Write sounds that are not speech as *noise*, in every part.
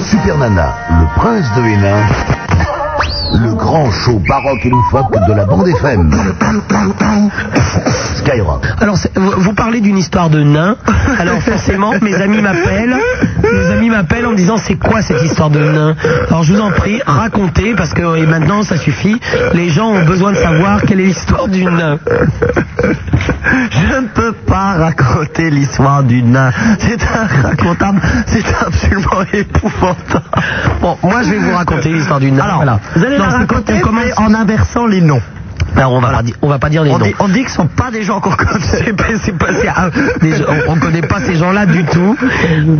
Super Nana, le prince de Hénin, le grand show baroque et loufoque de la bande FM. Skyrock. Alors, vous, parlez d'une histoire de nain. Alors, forcément, mes amis m'appellent. Mes amis m'appellent en disant c'est quoi cette histoire de nain? Alors, je vous en prie, racontez parce que maintenant ça suffit. Les gens ont besoin de savoir quelle est l'histoire du nain. Je ne peux pas raconter l'histoire du nain. C'est racontable, c'est absolument épouvantable. Bon, moi je vais vous raconter l'histoire du nain. Alors, voilà. vous allez la raconter mais en inversant les noms. Alors, on va pas on va pas dire les On noms. dit, on dit que ce sont pas des gens qu'on connaît. *laughs* Pas- ah, des on ne connaît pas ces gens-là du tout.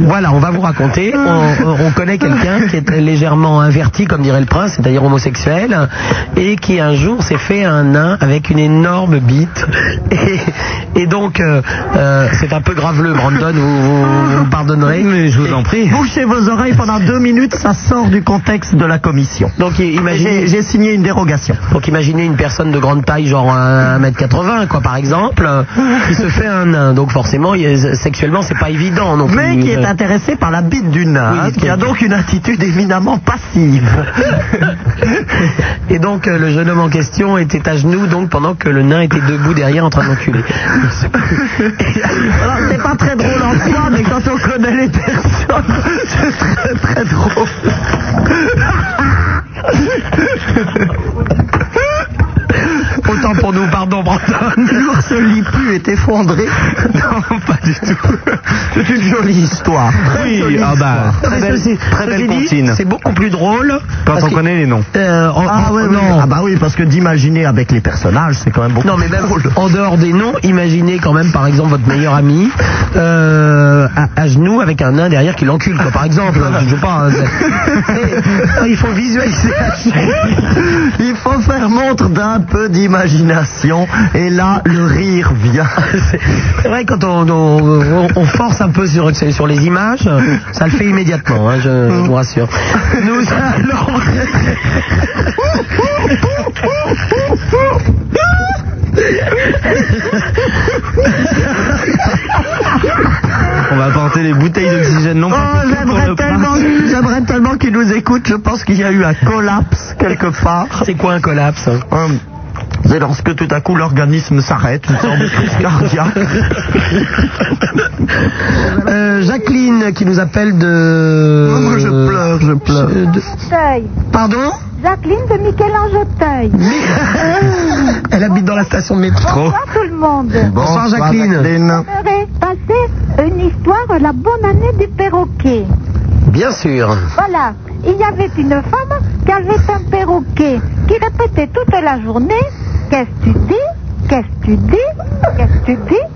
Voilà, on va vous raconter. On, on connaît quelqu'un qui est légèrement inverti, comme dirait le prince, c'est-à-dire homosexuel, et qui un jour s'est fait un nain avec une énorme bite. Et, et donc, euh, euh, c'est un peu graveleux, Brandon, vous, vous, pardonnerez. Mais je vous en prie. Bouchez vos oreilles pendant deux minutes, ça sort du contexte de la commission. Donc, imaginez, J'ai j'ai signé une dérogation. Donc imaginez une personne de grande taille, genre 1m80, quoi, par exemple, qui se fait un nain. Donc forcément, est- sexuellement, c'est pas évident non plus. Mais qui est intéressé par la bite du nain, Oui, hein, qui a donc une attitude éminemment passive. *laughs* Et donc euh, le jeune homme en question était à genoux donc pendant que le nain était debout derrière en train d'enculer. Alors, c'est pas très drôle en soi, mais quand on connaît les personnes, c'est très très drôle. Pour nous, pardon Brandon. *laughs* L'ours lipu est effondré. Non, pas du tout. C'est une jolie histoire. Très Oui, jolie ah bah, histoire. très belle, Ceci- très belle ceci dit, comptine. C'est beaucoup plus drôle. Quand on connaît les noms. Euh, Ah, ouais, oui. non. ah bah oui, parce que d'imaginer avec les personnages, c'est quand même beaucoup Non mais même drôle. en dehors des noms, imaginez quand même par exemple votre meilleur ami euh, à, à genoux avec un nain derrière qui l'encule quoi par exemple. Je sais pas. hein, c'est- Et- *laughs* il faut visualiser. Il faut faire montre d'un peu d'imagination, et là, le rire vient. *laughs* C'est vrai quand on, on- on force un peu sur, sur les images, ça le fait immédiatement, hein, je, je vous rassure. Nous allons. On va apporter les bouteilles d'oxygène non Oh, j'aimerais le tellement, j'aimerais tellement qu'il nous écoute. Je pense qu'il y a eu un collapse quelque part. C'est quoi un collapse hein? C'est lorsque tout à coup l'organisme s'arrête, une sorte de crise cardiaque. Euh, Jacqueline qui nous appelle de. Oh, moi, je pleure, je pleure. de- Teuil. Pardon? Jacqueline de Michel-Ange Teuil. *laughs* Elle habite dans la station de métro. Bonsoir tout le monde. Bonsoir, Jacqueline. J'aimerais passer une histoire, la bonne année du perroquet. Bien sûr. Voilà, il y avait une femme qui avait un perroquet qui répétait toute la journée Qu'est-ce que tu dis Qu'est-ce que tu dis Qu'est-ce que tu dis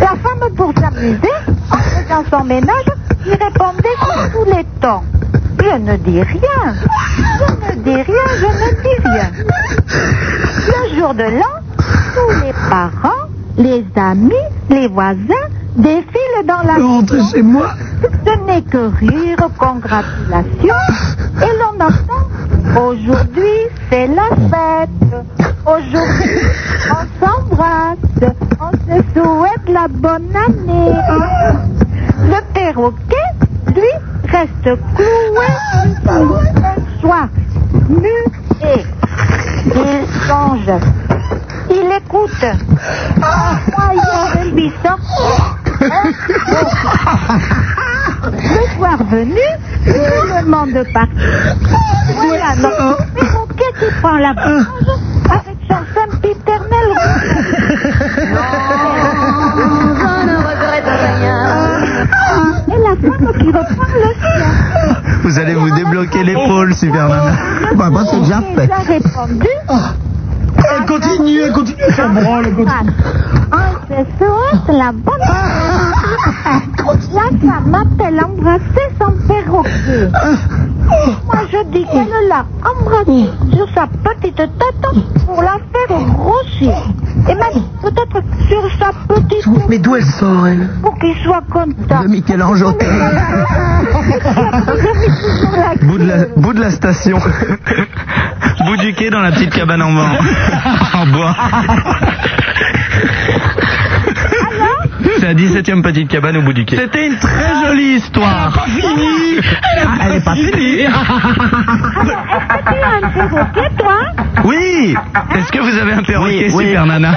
La femme, pour s'amuser, en faisant son ménage, lui répondait sur tous les temps Je ne dis rien, je ne dis rien, je ne dis rien. Le jour de l'an, tous les parents, les amis, les voisins défilent dans la maison. chez moi. Ce n'est que rire, congratulations. Et l'on entend Aujourd'hui, c'est la fête. Aujourd'hui, on s'embrasse. On se souhaite la bonne année. Le perroquet, lui, reste cloué un soir, muet. Il songe. Il écoute. Moyen de lui le soir venu, tout le monde parti. Voilà notre perroquet qui prend la plage avec son sempiternel Et la femme qui reprend le sien. Vous allez vous débloquer l'épaule, Super Nana. Bah, moi, c'est déjà fait. Il a répondu. Elle continue, elle continue. Elle s'en branle, elle continue. Se souhaite la bonne La femme a-t-elle embrassé son perroquet Moi je dis qu'elle l'a embrassé sur sa petite tête pour la faire grossir. Et même peut-être sur sa petite tête Mais d'où elle sort, elle pour qu'il soit content. De Michel-Ange *laughs* au Bout de la, bout de la station. bout du quai dans la petite cabane en, bois. *laughs* en bois. C'est la 17 e petite cabane au bout du quai. C'était une très jolie histoire. Fini Elle pas fini. *laughs* Est-ce que tu as un perroquet, toi? Oui. Est-ce que vous avez un perroquet, Oui, oui. Super Nana?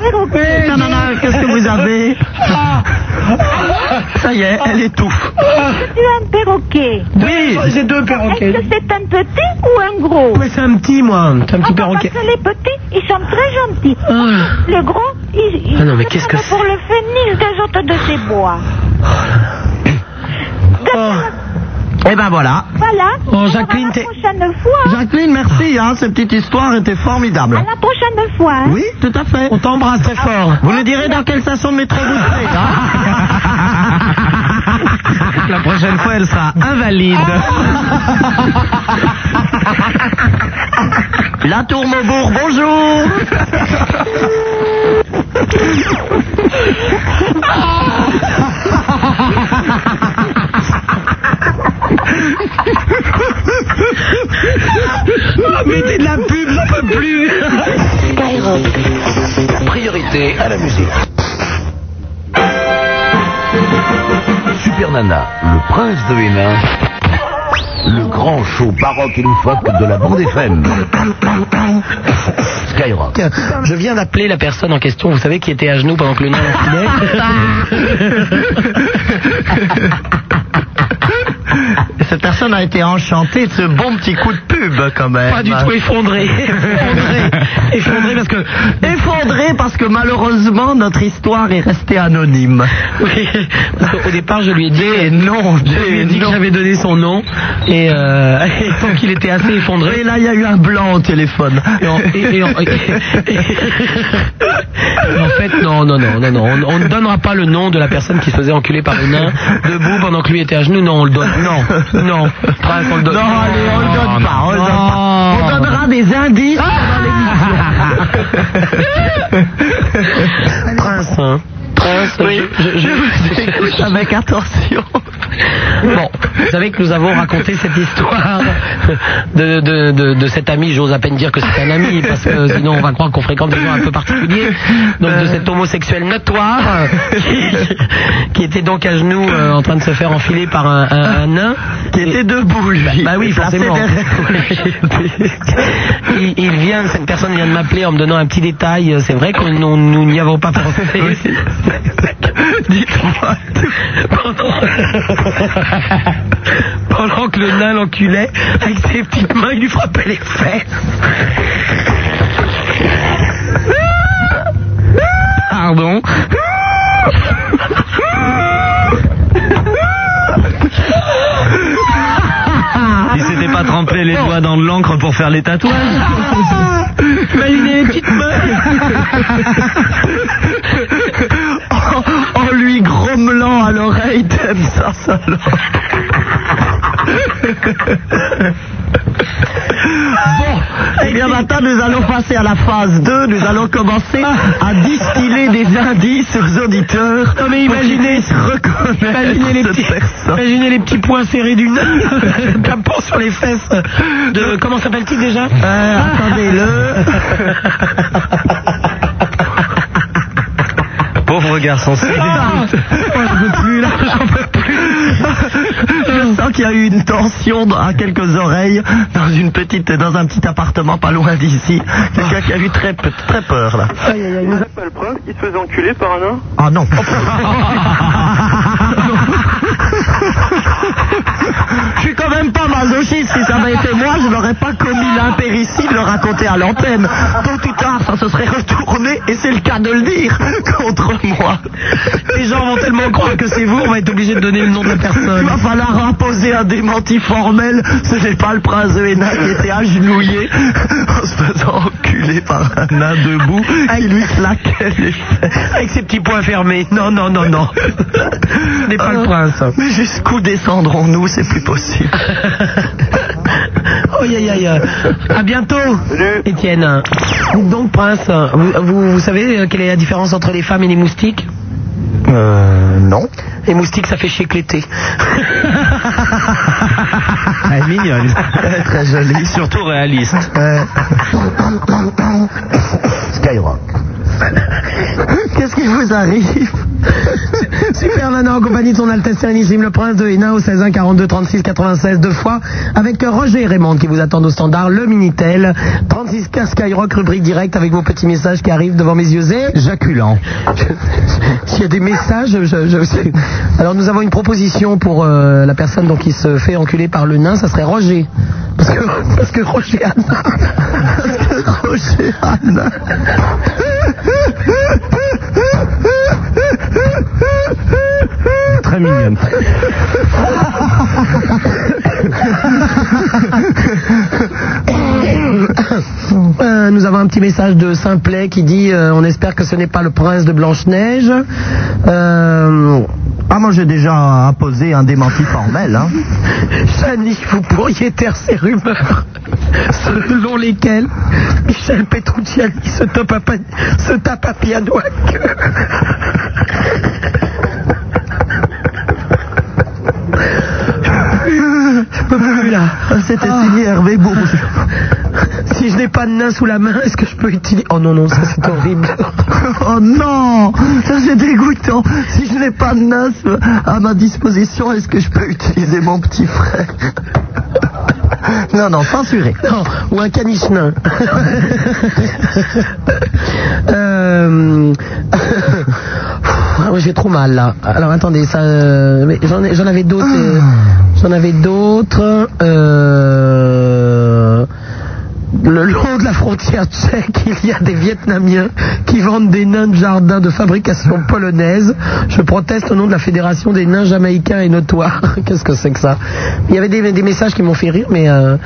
Perroquet. Non, non, non, qu'est-ce que vous avez? Ça y est, elle étouffe. Tu as un perroquet? Oui, j'ai deux Est-ce perroquets. que c'est un petit ou un gros? Ouais, c'est un petit, moi. C'est un petit Ah, perroquet. Parce que les petits, ils sont très gentils. Ah. Le gros, il, il Ah non, mais qu'est-ce que c'est pour le phénix des autres de ces bois. Oh. Et ben voilà. Voilà. Oh, Jacqueline, à t'es- la prochaine fois. Jacqueline, merci, hein, cette petite histoire était formidable. À la prochaine fois. hein. Oui, tout à fait. On t'embrasse très fort. Vous nous direz dans quelle station de métro vous serez, hein *laughs* La prochaine fois, elle sera invalide. La Tour Maubourg, bonjour *laughs* Ah, mettez de la pub, j'en peux plus. Priorité à la musique. Super Nana, le prince de Hénin, le grand show baroque et loufoque de la bande FM. Skyrock. Je viens d'appeler la personne en question, vous savez, qui était à genoux pendant que le nain enfilait. *laughs* Cette personne a été enchantée de ce bon petit coup de pub, quand même. Pas du tout effondré. *laughs* Effondré. Effondré parce que. Effondré parce que malheureusement notre histoire est restée anonyme. Oui, parce qu'au départ, je lui ai dit. Et non, Je lui ai dit que j'avais donné son nom et, euh, *laughs* et tant qu'il était assez effondré. Et là, il y a eu un blanc au téléphone. Et en, et- fait, non, non, non, non, non, on, on ne donnera pas le nom de la personne qui se faisait enculer par le nain debout pendant que lui était à genoux. Non, on le donne. Non, non, on donne. Non, allez, on le donne pas, on le donne pas. On donnera des indices pendant *laughs* l'émission. Prince, hein. Prince, Oui, je- vous *laughs* écoute avec attention. Bon, vous savez que nous avons raconté cette histoire de, de, de, de cet ami, j'ose à peine dire que c'est un ami, parce que sinon on va croire qu'on fréquente des gens un peu particuliers, donc de cet homosexuel notoire, qui, qui était donc à genoux euh, en train de se faire enfiler par un, un, un nain. Qui était debout, lui. Bah oui, Placé forcément. il, il vient, cette personne vient de m'appeler en me donnant un petit détail. C'est vrai que nous nous n'y avons pas pensé. *laughs* Dites-moi Pendant... *laughs* Pendant que le nain l'enculait, avec ses petites mains, il lui frappait les fesses. Pardon. Il s'était pas trempé les doigts dans de l'encre pour faire les tatouages. Imaginez les petites mains. Bon, eh bien maintenant nous allons passer à la phase 2, nous allons commencer à distiller des indices aux auditeurs. Non mais imaginez, imaginez les petits, imaginez les petits poings serrés du nain, tapant *laughs* sur les fesses de comment s'appelle-t-il déjà Euh, attendez-le. *laughs* Pauvre garçon. Ah, j'en peux plus là, j'en peux plus. *laughs* Je sens qu'il y a eu une tension dans- à quelques oreilles dans une petite, dans un petit appartement pas loin d'ici. Quelqu'un qui a eu très, peu- très peur là. Pas le prince qui se faisait enculer par un nain Ah non. *laughs* *laughs* Je suis quand même pas masochiste. Si ça avait été moi, je n'aurais pas commis l'impéricile de le raconter à l'antenne. Tôt ou tard, ça se serait retourné, et c'est le cas de le dire, *laughs* contre moi. Les gens vont tellement croire que c'est vous, on va être obligé de donner le nom de la Il personne. va falloir imposer un démenti formel. Ce n'est pas le prince de Hénin qui était agenouillé *laughs* en se faisant enculer par un nain debout qui lui claquait les fesses. Avec ses petits poings fermés. Non, non, non, non. *laughs* Ce n'est pas le prince. Mais jusqu'où descendrons-nous? C'est plus possible. Oh, *laughs* aïe, aïe, aïe. À bientôt, Salut. Étienne. Donc, prince, vous, vous, vous savez euh, quelle est la différence entre les femmes et les moustiques? Euh, non. Les moustiques, ça fait chier que l'été. Elle est mignonne. *laughs* Très joli. Surtout réaliste. Ouais. Skyrock. Qu'est-ce qui vous arrive? *laughs* Super Nana en compagnie de son Altesse Sérénissime le Prince de Hénin au 16 1 42 36 96 deux fois avec Roger et Raymond qui vous attendent au standard le Minitel 36 15 Skyrock rubrique direct avec vos petits messages qui arrivent devant mes yeux et Jaculant. *laughs* s'il y a des messages je, je- alors nous avons une proposition pour euh, la personne donc qui se fait enculer par le nain ça serait Roger. Parce que *laughs* parce que Roger Anna parce que Roger Anna Très mignonne. Euh, nous avons un petit message de Simplet qui dit euh, on espère que ce n'est pas le prince de Blanche-Neige. Euh, Ah, moi j'ai déjà apposé un démenti formel. Hein. Chani, vous pourriez taire ces rumeurs selon lesquelles Michel Petrucciani se tape à, se tape à piano à queue. Je peux plus là. C'était Ah. signé Hervé Bourges. Si je n'ai pas de nain sous la main, est-ce que je peux utiliser... Oh non, non, ça c'est horrible. Oh non Ça c'est dégoûtant. Si je n'ai pas de nas à ma disposition, est-ce que je peux utiliser mon petit frère? Non, non, censuré. Non, ou un caniche nain. *laughs* euh... ah, J'ai trop mal là. Alors attendez, ça, euh, j'en ai- j'en avais d'autres. euh, J'en avais d'autres. Euh... Le long de la frontière tchèque, il y a des Vietnamiens qui vendent des nains de jardin de fabrication polonaise. Je proteste au nom de la Fédération des nains jamaïcains et notoires. *laughs* Qu'est-ce que c'est que ça? Il y avait des, messages qui m'ont fait rire, mais... euh,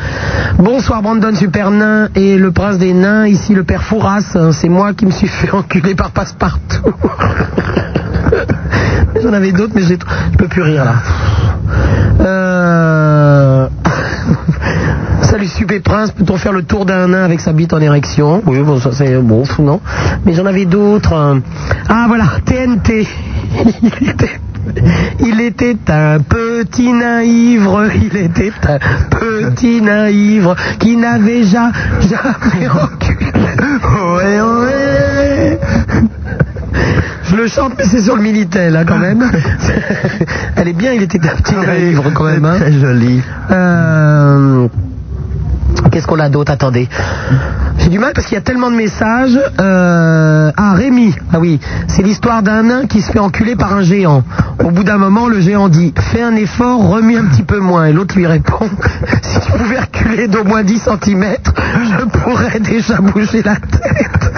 Bonsoir Brandon Super Nain et le prince des nains, ici le père Fouras. C'est moi qui me suis fait enculer par Passepartout. *laughs* J'en avais d'autres, mais je peux plus rire là. Euh... *laughs* Salut Super Prince, peut-on faire le tour d'un nain avec sa bite en érection Oui, bon, ça c'est bon, fou, non Mais j'en avais d'autres. euh. Ah voilà, TNT. Il était, il était un petit nain ivre, il était un petit nain ivre qui n'avait ja- jamais enculé. Ouais, ouais. Je le chante, mais c'est sur le Minitel, hein, quand même. *laughs* Elle est bien, il était un petit nain ivre, quand même. Hein. Très joli. Euh, Qu'est-ce qu'on a d'autre? Attendez. J'ai du mal parce qu'il y a tellement de messages. Euh... Ah, Rémi. Ah oui. C'est l'histoire d'un nain qui se fait enculer par un géant. Au bout d'un moment, le géant dit Fais un effort, remue un petit peu moins. Et l'autre lui répond *laughs* Si tu pouvais reculer d'au moins 10 cm, je pourrais déjà bouger la tête.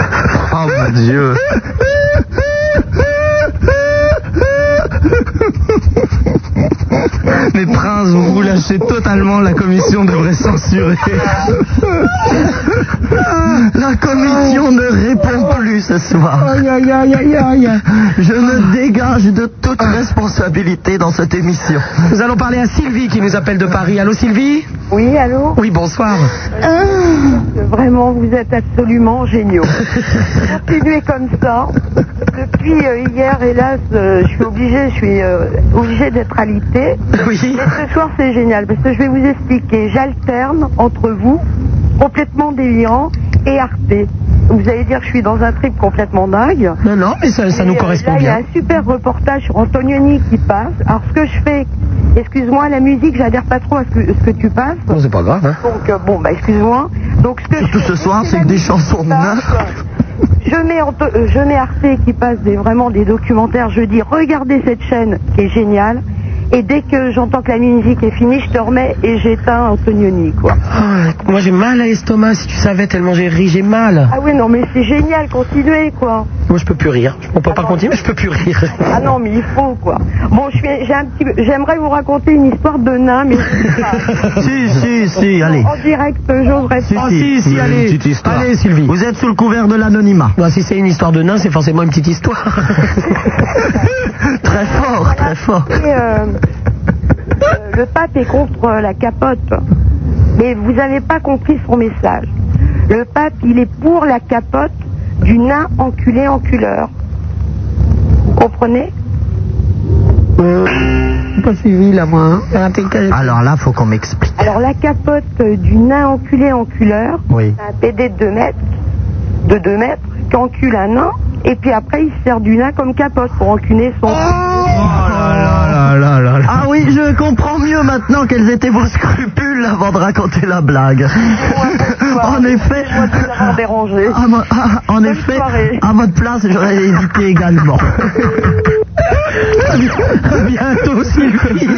Oh mon dieu. *laughs* Mais Prince, vous vous lâchez totalement, la commission devrait censurer. La commission ne répond plus ce soir. Aïe, aïe, aïe, aïe, aïe. Je me dégage de toute responsabilité dans cette émission. Nous allons parler à Sylvie qui nous appelle de Paris. Allô Sylvie? Oui, allô Oui, bonsoir. Vraiment, vous êtes absolument géniaux. *laughs* Continuez comme ça. Depuis euh, hier, hélas, euh, je suis obligée, je suis euh, obligée d'être alitée. Oui. Mais ce soir, c'est génial parce que je vais vous expliquer. J'alterne entre vous, complètement délirant, et Arte. Vous allez dire que je suis dans un trip complètement dingue. Non, non, mais ça, ça nous euh, correspond là, il y a bien. un super reportage sur Antonioni qui passe. Alors, ce que je fais, excuse-moi, la musique, j'adhère pas trop à ce que, ce que tu passes. Non, c'est pas grave, hein. Donc, euh, bon, bah, excuse-moi. Donc, ce que Surtout je fais, ce soir, c'est que des chansons. Je mets, euh, je mets Arte qui passe des, vraiment des documentaires. Je dis, regardez cette chaîne qui est géniale. Et dès que j'entends que la musique est finie, je te remets et j'éteins Antonioni, quoi. Ah, moi j'ai mal à l'estomac, si tu savais, tellement j'ai ri, j'ai mal. Ah oui, non, mais c'est génial, continuez, quoi. Moi je peux plus rire. On peut pas continuer, mais je peux plus rire. Ah non, mais il faut, quoi. Bon, je suis, j'ai un petit, peu- j'aimerais vous raconter une histoire de nain, mais *laughs* Si, si, si, allez. en direct, j'oserais Si, pas. Ah, si, si, vous avez allez. une petite histoire. Allez, Sylvie. Vous êtes sous le couvert de l'anonymat. Bah, si c'est une histoire de nain, c'est forcément une petite histoire. *laughs* Très fort, très fort. Et, euh, euh, le pape est contre la capote. Mais vous n'avez pas compris son message. Le pape, il est pour la capote du nain enculé enculeur. Vous comprenez? Pas suivi là, moi. hein. Alors là, faut qu'on m'explique. Alors la capote euh, du nain enculé enculeur, Oui. c'est un PD de 2 mètres, de 2 mètres, qui encule un nain Et puis après, il se sert du nain comme capote pour enculer son. Ah oui, je comprends mieux maintenant quels étaient vos scrupules avant de raconter la blague. en effet, dérangé. à mo- ah, en Bonne effet, soirée. à votre place, j'aurais hésité également. À bientôt, Sylvie.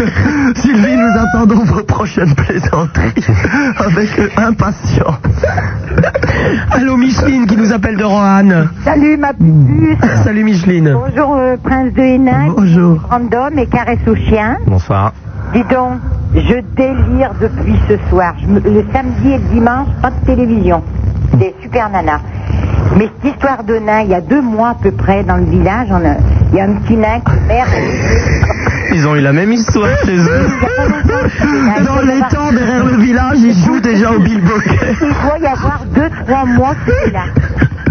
*laughs* Sylvie, nous attendons vos prochaines plaisanteries *laughs* avec impatience. *laughs* Allô Micheline qui nous appelle de Roanne. Salut ma puce. Salut Micheline. Bonjour euh, Prince de Hénin. Bonjour. Random et caresse au chien. Bonsoir. Dis donc, je délire depuis ce soir. Je me- le samedi et le dimanche, pas de télévision. C'est super nana. Mais cette histoire de nain, il y a deux mois à peu près dans le village, on a- il y a un petit nain qui merde. Ils ont eu la même histoire chez eux. *laughs* Dans les temps, derrière le village, ils jouent déjà au bilboquet. Il doit y avoir deux, trois mois que c'est là.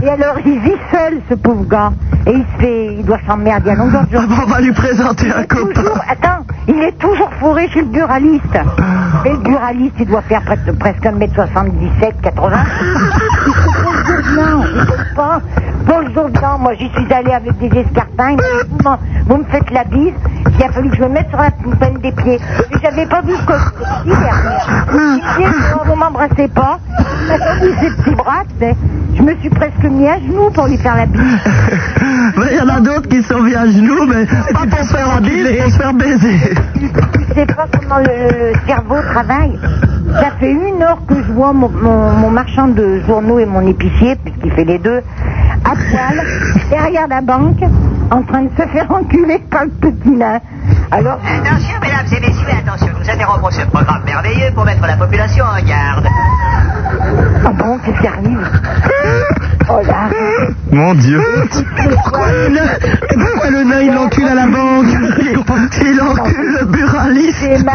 Et alors, il vit seul, ce pauvre gars. Et il se fait, il doit s'emmerder à longueur de journée. On va lui présenter un copain. Toujours, attends, il est toujours fourré chez le buraliste. Et le buraliste, il doit faire presque, presque 1m77, 80. Il se pose dedans, il pas. Pose dedans, moi j'y suis allé avec des escarpins, vous, vous me faites la bise, il a fallu que je me mette sur la peine des pieds. J'avais pas vu que non, vous m'embrassez pas. Tendu ses petits bras. Je me suis presque mis à genoux pour lui faire la bise. Il y en a d'autres qui sont mis à genoux, mais pas pour se faire la bise, pour se faire baiser. Tu sais pas comment le cerveau Ça fait une heure que je vois mon, mon- mon marchand de journaux et mon épicier, puisqu'il fait les deux, à poil, derrière la banque, en train de se faire enculer par le petit nain. Alors, Attention, mesdames et messieurs, attention, nous interrompons ce programme merveilleux pour mettre la population en garde. ah bon, qu'est-ce qui arrive? Oh là Mon Dieu. Pourquoi le nain, pourquoi le nain il l'encule à la banque Il encule le buraliste.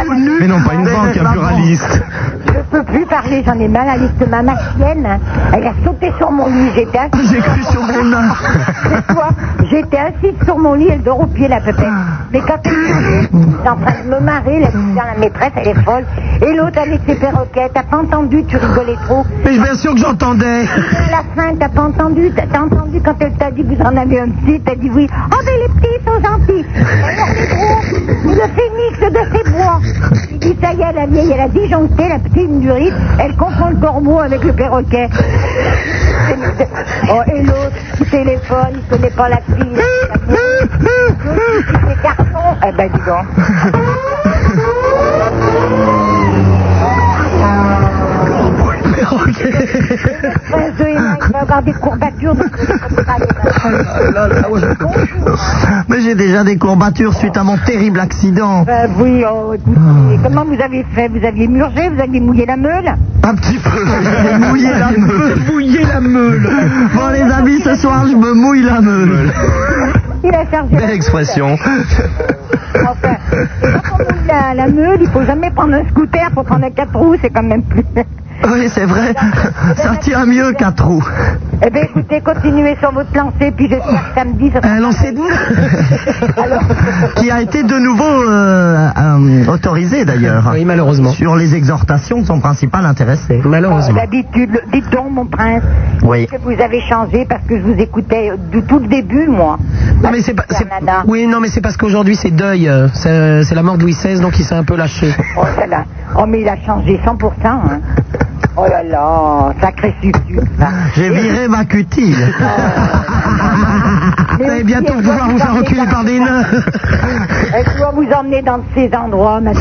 Mais non, pas une banque, un pluraliste. Je peux plus parler, j'en ai mal à l'estomac. Ma chienne, elle a sauté sur mon lit. J'étais assise. J'ai cru sur mon nain. C'est toi. J'étais assise sur mon lit, elle dort au pied, la pépette. Mais quand elle est en train de me marrer, la, la maîtresse, elle est folle. Et l'autre avec ses perroquets, t'as pas entendu, tu rigolais trop. Mais bien sûr que j'entendais. À la fin, t'as pas entendu, t'as entendu quand elle t'a dit que vous en avez un petit, t'as dit oui. Oh, mais les petits sont gentils. Alors, c'est gros, le phénix de ces bois. Il dit, ça y est, la vieille, elle a disjoncté, la petite durite, elle confond le corbeau avec le perroquet. Oh, et l'autre, qui téléphone, il connaît pas la fille. C'est *laughs* garçon. Eh ben, dis donc. Il va avoir des *laughs* courbatures. Mais j'ai déjà des courbatures suite à mon terrible accident. Euh, oui, oh, écoutez, comment vous avez fait? Vous aviez murgé Vous aviez mouillé la meule? Un petit peu. J'ai *laughs* mouillé la meule. Mouiller la meule. Bon les amis, ce soir je me mouille la meule. Il a chargé. Belle expression. Enfin, quand on mouille la, la meule, il faut jamais prendre un scooter pour prendre un quatre roues, c'est quand même plus. Oui, c'est vrai. Ça tient mieux qu'à trous. Eh bien, écoutez, continuez sur votre lancée, puis j'espère que samedi, ça Un lancer de Alors, *laughs* Qui a été de nouveau euh, euh, autorisé d'ailleurs. Oui, malheureusement. Sur les exhortations de son principal intéressé. Malheureusement. d'habitude, dites donc, mon prince, Oui. que vous avez changé parce que je vous écoutais du tout le début, moi? Non mais c'est pas. Oui, non mais c'est parce qu'aujourd'hui c'est deuil. C'est la mort de Louis XVI, donc il s'est un peu lâché. Oh là. Oh, mais il a changé 100%, hein. *laughs* Oh là là, sacré sucre. J'ai viré ma cutile. *laughs* Vous allez bientôt pouvoir vous faire reculer par des nains. Elle doit vous emmener dans ces endroits, ma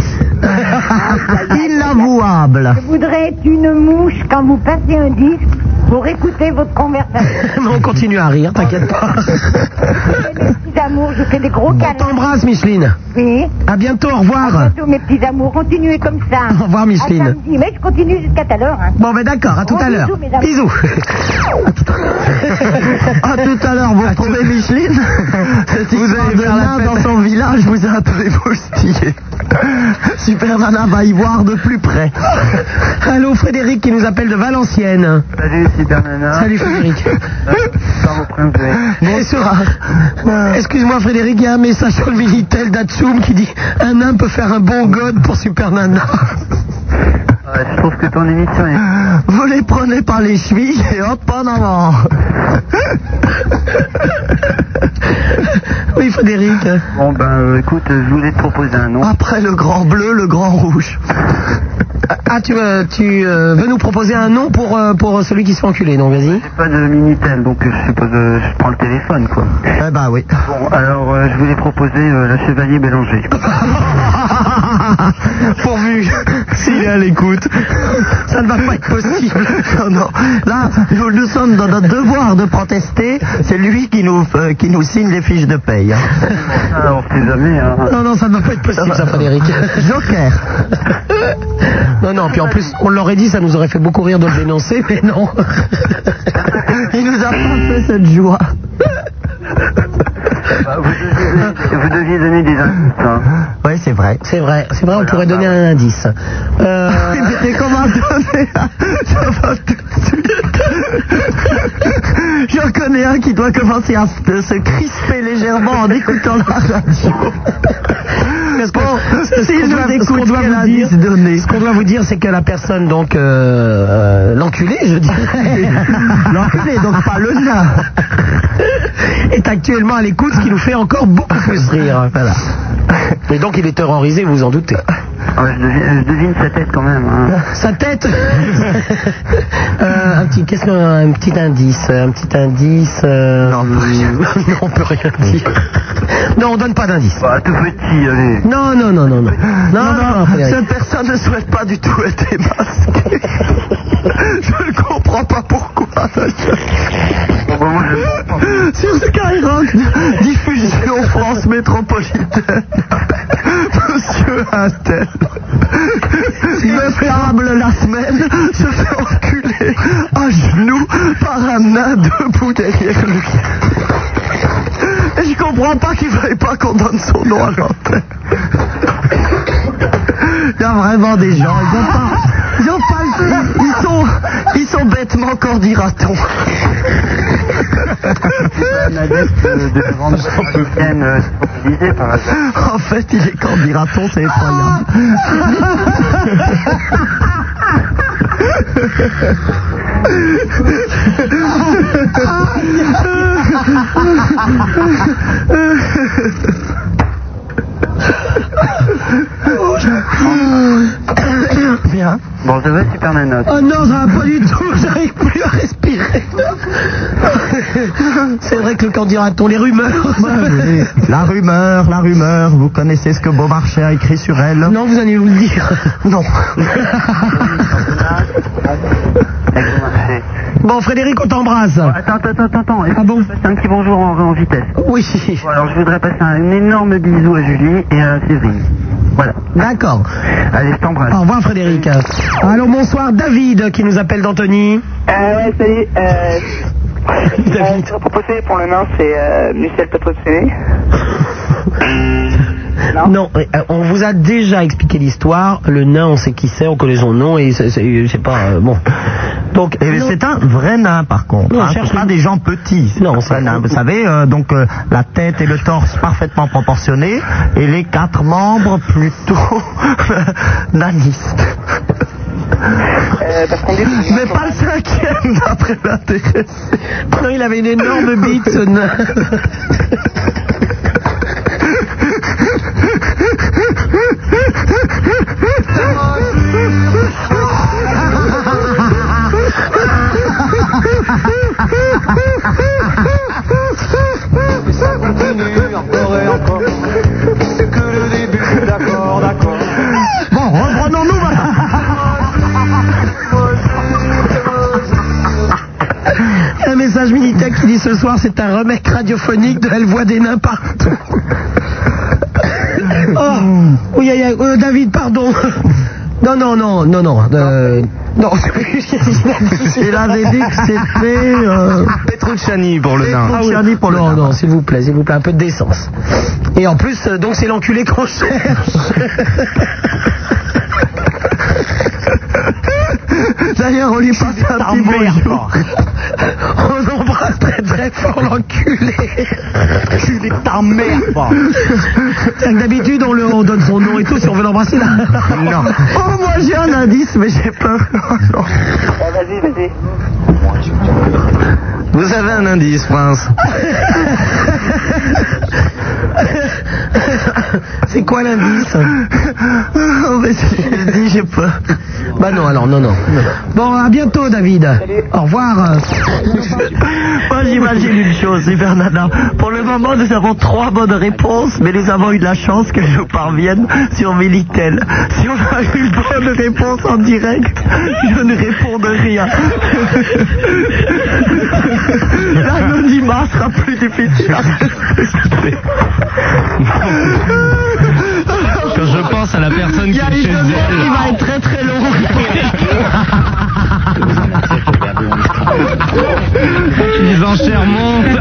Inavouable. *laughs* Je voudrais être une mouche quand vous passez un disque pour écouter votre conversation. *laughs* Mais on continue à rire, t'inquiète pas. Amours, je fais des gros On câlins. t'embrasse, Micheline. Oui. À bientôt, au revoir. Bientôt, mes petits amours, continuez comme ça. *laughs* Au revoir, Micheline. À. Mais je continue jusqu'à tout à l'heure. Hein. Bon, ben d'accord, à tout à l'heure. bisous, mes amours. Bisous. *laughs* *laughs* À tout à l'heure, vous retrouvez Micheline Cette histoire de nain dans son village vous a un peu émoustillé. Super Nana va y voir de plus près. Allô, Frédéric qui nous appelle de Valenciennes. Salut, Super Nana. Salut, Frédéric. Bonsoir. Bonsoir. Excuse-moi, Frédéric, il y a un message sur le Minitel d'Atsoum qui dit Un nain peut faire un bon god pour Super Nana. *laughs* Ouais, je trouve que ton émission est... Vous les prenez par les chevilles et hop en avant. oui, Frédéric. Bon, ben, euh, écoute, je voulais te proposer un nom. Après le grand bleu, le grand rouge. Ah, tu, euh, tu euh, veux nous proposer un nom pour, euh, pour celui qui se fait enculer, donc vas-y. J'ai pas de Minitel, donc je suppose euh, je prends le téléphone, quoi. Eh ben oui. Bon, alors, euh, je voulais proposer euh, le Chevalier Bélanger. *laughs* Pourvu s'il est à l'écoute. Ça ne va pas être possible. *laughs* Non, non. Là, nous, nous sommes dans notre devoir de protester. C'est lui qui nous, euh, qui nous signe les fiches de paye. *laughs* on sait jamais, hein. Non, non, ça ne va pas être possible, ça, Frédéric. Joker. Non, non, puis en plus, on l'aurait dit, ça nous aurait fait beaucoup rire de le dénoncer, mais non. Il nous a pas fait cette joie. Bah, vous, deviez, vous deviez donner des indices, hein. Oui, c'est vrai. C'est vrai, c'est vrai, on pourrait donner un indice. Euh, *laughs* comment donner *laughs* tout de suite. J'en connais un qui doit commencer à se, crisper légèrement en écoutant la radio. *laughs* Qu'on doit vous dire, ce qu'on doit vous dire, c'est que la personne, donc, euh, euh, l'enculé, je dirais, *laughs* L'enculé, donc pas le nain. *laughs* est actuellement à l'écoute, ce qui nous fait encore beaucoup plus rire. Voilà. Et donc, il est terrorisé, vous vous en doutez. Je, devine, je devine sa tête quand même, hein. Sa tête *laughs* Euh, un petit, qu'est-ce qu'un un petit indice Un petit indice euh, Non, on peut rien non, *laughs* on peut rien dire. Non, on donne pas d'indice. Bah, tout petit, allez. Non, non, non, non, non. Non, cette personne ne souhaite pas du tout être démasquée. *laughs* Je ne comprends pas pourquoi. Sur Skyrock, diffusion France métropolitaine. Monsieur Astel, table la semaine, se fait enculer à genoux par un nain debout derrière lui. Et je comprends pas qu'il fallait pas qu'on donne son nom à l'antenne. Il y a vraiment des gens, ils ont pas, ils, sont, ils sont bêtement, un adepte de *laughs* par hasard. En fait, il est qu'en dira-t-on, c'est effroyable. *laughs* *laughs* Bien. Bon, ça va, Super Nana. Oh non, ça va pas du tout, *laughs* j'arrive plus à respirer. C'est vrai que quand dira-t-on les rumeurs La rumeur, la rumeur, vous connaissez ce que Beaumarchais a écrit sur elle Non, vous allez vous le dire. Non. *laughs* Bon, Frédéric, on t'embrasse. Attends, attends, attends, attends. Ah bon C'est un petit bonjour en, en vitesse? Oui. Bon, alors, je voudrais passer un énorme bisou à Julie et à Séverine. Voilà. D'accord. Allez, je t'embrasse. Au revoir, Frédéric. Alors, bonsoir, David, qui nous appelle d'Antony. Euh, ouais, salut. Euh, *laughs* David. euh, proposé pour le nain, c'est euh, Michel Patrocini. Non. Non, euh, on vous a déjà expliqué l'histoire. Le nain, on sait qui c'est, on connaît son nom et c'est- c'est pas euh, bon. Donc, c'est un vrai nain par contre. Non, hein, cherche pas une- des gens petits. c'est Non, un c'est- vrai nain. Vous savez, euh, donc euh, la tête et le torse parfaitement proportionnés et les quatre membres plutôt *laughs* nanistes. Euh, parce qu'on dit Mais pas le cinquième d'après l'intéressé. non, il avait une énorme bite, ce nain. *laughs* soir c'est un remake radiophonique de Elle voit des nains partout. *laughs* oh, oui, euh, David, pardon. Non, non, non, non, non. euh, non, *laughs* *laughs* Il avait dit que c'était euh, Petrucciani pour le nain. Petrucciani pour le non, nain. non, s'il vous plaît, s'il vous plaît, un peu de décence. Et en plus, euh, donc c'est l'enculé qu'on cherche. D'ailleurs, on lui passe un petit bonjour. T'embrasse *laughs* très très fort, l'enculé. Culé de ta mère, quoi. C'est que D'habitude, on, le- on donne son nom et tout si on veut l'embrasser là. Non. *laughs* Oh, moi j'ai un indice, mais j'ai peur. *laughs* Ah, vas-y, vas-y. Vous avez un indice, Prince *laughs* C'est quoi l'indice *laughs* Oh, mais j'ai dit, j'ai peur. Bah non, alors non, non. Bon, à bientôt, David. Au revoir. *laughs* Moi j'imagine une chose, Super Nana. Pour le moment, nous avons trois bonnes réponses, mais nous avons eu de la chance qu'elles nous parviennent sur Minitel. Si on a eu une bonne réponse en direct, je ne réponds de rien. Sera plus difficile. Quand je pense à la personne Il qui est chez elle. va être très très longue. Les enchères montent.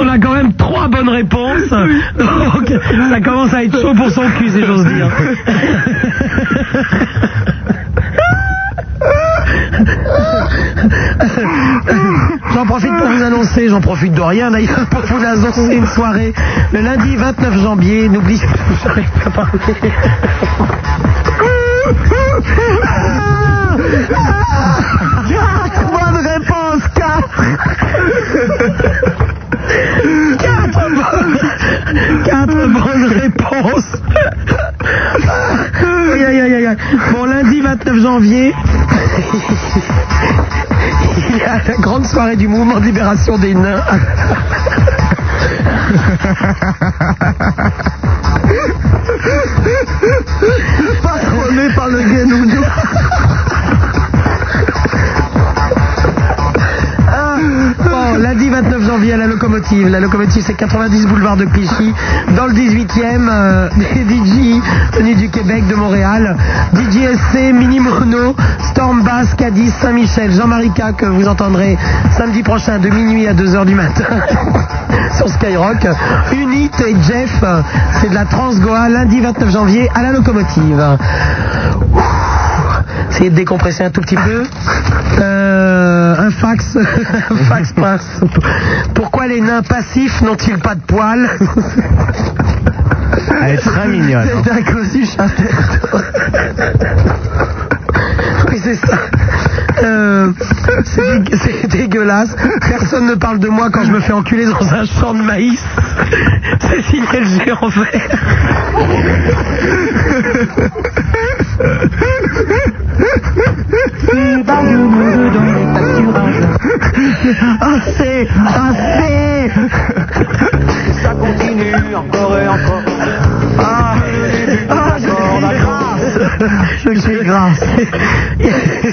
On a quand même trois bonnes réponses. Donc, ça commence à être chaud pour son cul, si j'ose dire. J'en profite pour vous annoncer, j'en profite de rien d'ailleurs, pour vous annoncer une soirée le lundi 29 janvier. N'oubliez pas, j'arrive pas parler. Bonne réponse, 4 Quatre bonnes, quatre bonnes réponses. Bon, lundi 29 janvier, *laughs* il y a la grande soirée du mouvement de libération des nains. *laughs* Patronné par le guénoudou. Lundi 29 janvier à la locomotive. La locomotive, c'est 90 boulevard de Clichy, dans le 18e. euh, *laughs* des DJ venus du Québec, de Montréal. DJ SC, Mini Mono, Storm Bass, Cadiz, Saint-Michel, Jean-Marie K, que vous entendrez samedi prochain de minuit à 2h du matin *laughs* sur Skyrock. Unit et Jeff, c'est de la Transgoa, lundi 29 janvier à la locomotive. Essayez de décompresser un tout petit peu. Euh, un fax, *laughs* un fax passe. Pourquoi les nains passifs n'ont-ils pas de poils Elle est très mignonne. C'est à cause du chater. Oui, c'est ça. Euh, c'est dé- c'est dégueulasse. Personne ne parle de moi quand je me fais enculer dans un champ de maïs. C'est signé le géant vert. Assez Assez Ça continue encore et encore. Ah, ah je suis grâce Je suis grâce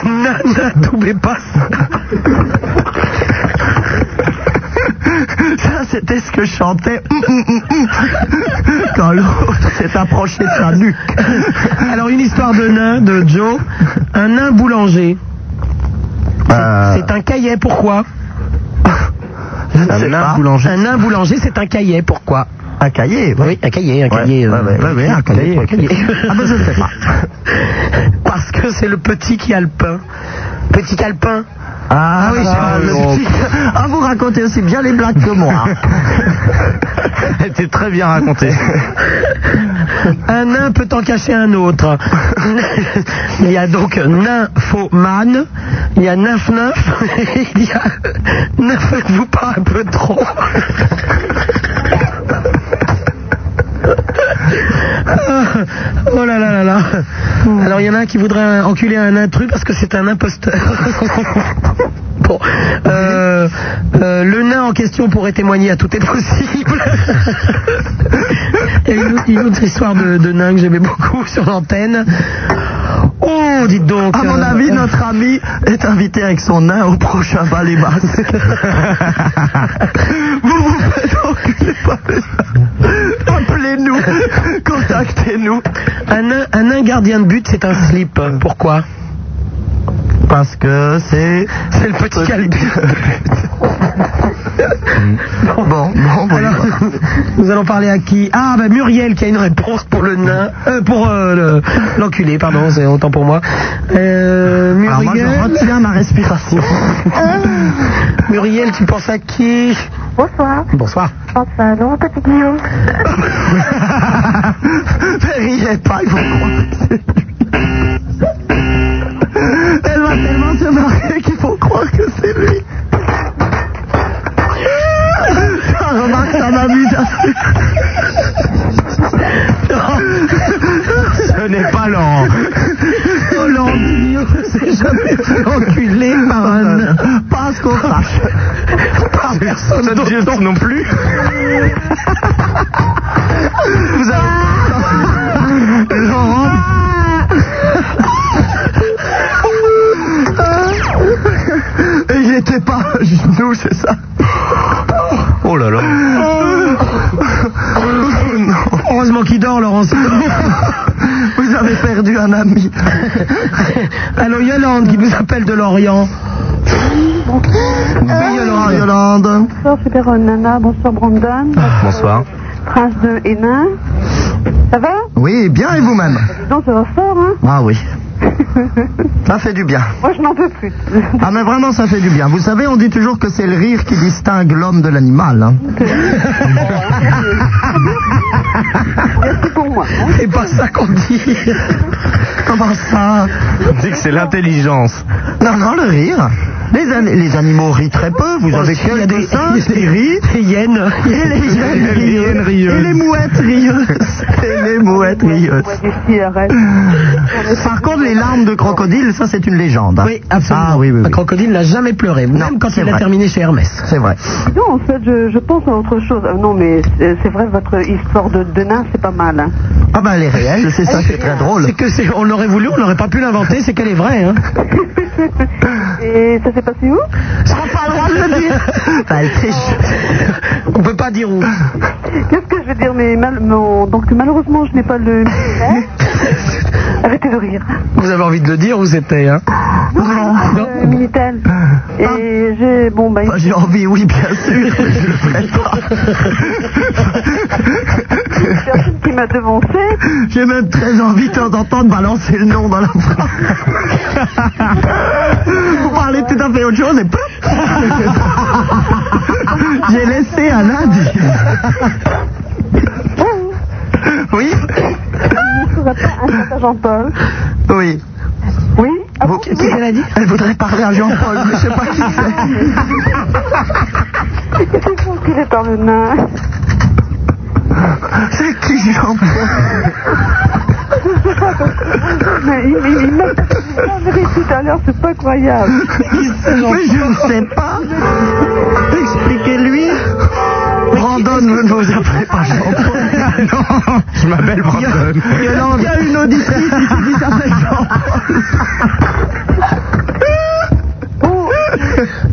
Nana Doubé passe. Ça, c'était ce que chantait quand l'autre s'est approché de sa nuque. Alors une histoire de nain de Joe. Un nain boulanger. Euh, C'est un caillet, pourquoi? Je ne sais pas. boulanger. Un nain boulanger, c'est un caillet, pourquoi? Un cahier Oui, un cahier, un cahier. ouais, euh, ouais, ouais, ouais, un cahier, un cahier. Ah ben je ne sais pas. *laughs* Parce que c'est le petit qui a le pain. Petit calepin. Ah, oui, ah, c'est- le petit- *laughs* Ah, vous racontez aussi bien les blagues que moi. *laughs* Elle était très bien racontée. Un nain peut en cacher un autre. Il y a donc nymphoman, il y a neuf neuf, et il y a ne faites-vous pas un peu trop? *laughs* Oh là là là là. Alors il y en a un qui voudrait enculer un intrus parce que c'est un imposteur. *laughs* Bon, euh, euh, le nain en question pourrait témoigner à tout est possible. Il y a une, autre- une autre histoire de, de nain que j'aimais beaucoup sur l'antenne. Oh, dites donc. À mon euh, avis, euh, notre ami est invité avec son nain au prochain ballet masque. *laughs* vous vous faites enculer par les *laughs* contactez-nous. un, un gardien de but, c'est un slip. Pourquoi? Parce que c'est... C'est le petit calbut. *laughs* Bon, bon, Alors, nous allons parler à qui? Ah, bah Muriel qui a une réponse pour le nain, euh, pour euh, le- l'enculé, pardon, c'est autant pour moi. Euh, Alors moi, je Muriel, retiens ma respiration. Muriel, tu penses à qui? Bonsoir. Bonsoir. Enfin, non, petit Guillaume. *laughs* Ne riez pas, ils *laughs* vont se marrer qu'ils vont croire que c'est lui. Ah, remarque, ça m'amuse assez. Ce n'est pas Laurent. Oh, Laurent Guillaume s'est jamais fait enculer par un. Pas à ce qu'on sache. Par personne Notre Dieu d'autre. non plus. Vous avez... Laurent... N'était pas *laughs* genoux, c'est ça Oh là là. Heureusement qu'il dort, Laurent. Vous avez perdu un ami. Allô, Yolande qui nous appelle de Lorient. Oui, Yolande. Yolande. Bonsoir, super Nana. Bonsoir, Brandon. Bonsoir. Prince de Hénin. Ça va? Oui, bien et vous-même? Donc, ça va fort, hein? Ah oui. *laughs* Ça fait du bien. Moi, je n'en peux plus. Ah mais vraiment ça fait du bien. Vous savez, on dit toujours que c'est le rire qui distingue l'homme de l'animal. hein. Merci pour moi. hein. C'est pas ça qu'on dit. Comment ça? On dit que c'est l'intelligence. Non, non, le rire. Les, an- les animaux rient très peu. Vous avez Il y a des, quelques singes *laughs* qui rient. des hyènes. Et les *laughs* hyènes Les rieuses. Et les mouettes rieuses. Et les mouettes rieuses. Arrête. Par contre, les larmes de crocodile, ça c'est une légende. hein. Oui, absolument. Ah oui, oui, Un crocodile n'a jamais pleuré, même Non, quand c'est il a vrai. terminé chez Hermès. C'est vrai. Donc, en fait, je, je pense à autre chose. Ah, non, mais c'est c'est vrai, votre histoire de, de nain, c'est pas mal. Hein. Ah ben elle est réelle, c'est ça qui est très drôle. C'est que c'est, on l'aurait voulu, on n'aurait pas pu l'inventer, c'est qu'elle est vraie. Hein. *laughs* Et ça s'est passé où? On n'a pas le droit de le dire. *laughs* Bah, elle triche. On peut pas dire où. Qu'est-ce que je veux dire? Mais mal, mon- Donc, malheureusement, je n'ai pas le... *laughs* Arrêtez de rire. Vous avez envie de le dire où c'était hein Non, euh, Minitel. Et j'ai... Bon, bah... Bah, J'ai envie, oui, bien *laughs* sûr. Je le ferai pas. une personne qui m'a devancé. J'ai même très envie de temps en temps de balancer le nom dans la phrase. Vous parlez tout à fait autre chose et plop J'ai laissé un indice. Oui Ne un *laughs* Jean-Paul. Oui. Oui ah Vous- qu'elle a dit? Elle voudrait parler à Jean-Paul, mais je sais pas qui c'est. *laughs* C'est vous qui est par le nain? C'est qui Jean-Paul? *laughs* Mais il, il, il m'a dit tout à l'heure, c'est pas croyable. Mais je ne sais pas. Expliquez-lui. Brandon, vous ne vous appelez pas Jean-Paul. *laughs* non, je m'appelle Brandon. Yolande, il y a une auditrice qui s'appelle Jean-Paul.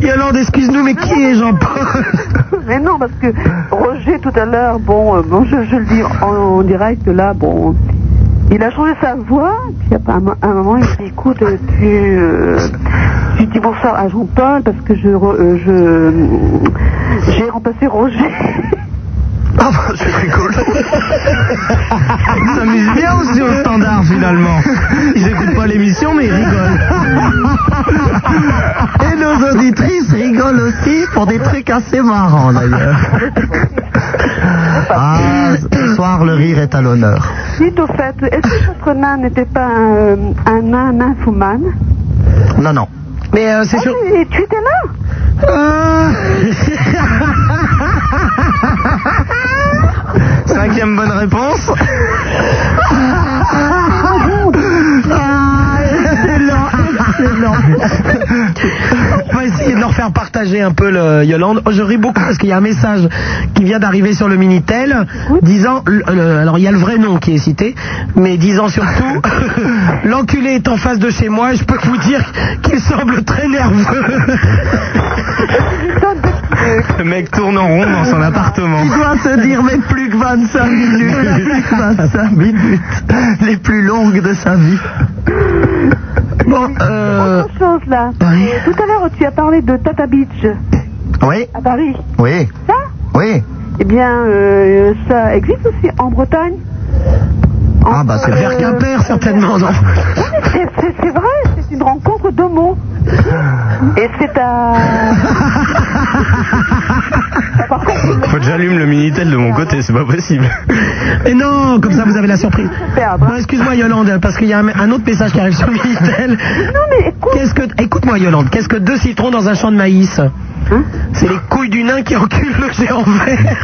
Yolande, excuse-nous, mais qui est Jean-Paul *laughs* Mais non, parce que Roger tout à l'heure, bon, euh, bon je, je le dis en, en direct là, bon, il a changé sa voix, puis à un, un moment il dit écoute, euh, tu, euh, tu dis bonsoir à Jean-Paul parce que je, re- euh, je, j'ai remplacé Roger. *laughs* Ah bah, c'est rigolo. *laughs* Ils s'amusent bien aussi au standard finalement. Ils écoutent pas l'émission mais ils rigolent. *laughs* Et nos auditrices rigolent aussi pour des trucs assez marrants d'ailleurs. Ah, ce soir le rire est à l'honneur. Dites au fait, est-ce que votre nain n'était pas un, un nain nymphomane Non, non. Mais euh, c'est Ah, sûr. tu étais là *laughs* Cinquième bonne réponse. *laughs* On va essayer de leur faire partager un peu le Yolande. Oh, je ris beaucoup parce qu'il y a un message qui vient d'arriver sur le Minitel disant, alors il y a le vrai nom qui est cité, mais disant surtout, *laughs* *laughs* l'enculé est en face de chez moi et je peux vous dire qu'il semble très nerveux. Le mec tourne en rond dans son appartement. Il doit se dire mais plus que 25 minutes, plus que 25 minutes, les plus longues de sa vie. Bon, euh, Autre chose là. Oui. Tout à l'heure tu as parlé de Tata Beach. Oui, À Paris. oui, Ça? Oui. Eh bien, euh, ça existe aussi en Bretagne. Ah bah c'est Vers Quimper, certainement, non *laughs* C'est vrai, c'est une rencontre d'homo. Et c'est à. *laughs* Par contre, Faut que j'allume le Minitel de mon côté, c'est pas possible. Et non, comme ça vous avez la surprise. Non, excuse-moi Yolande, parce qu'il y a un, un autre message qui arrive sur Minitel. Non, mais écoute. Qu'est-ce que, écoute-moi Yolande, qu'est-ce que deux citrons dans un champ de maïs C'est les couilles du nain qui enculent le géant vert.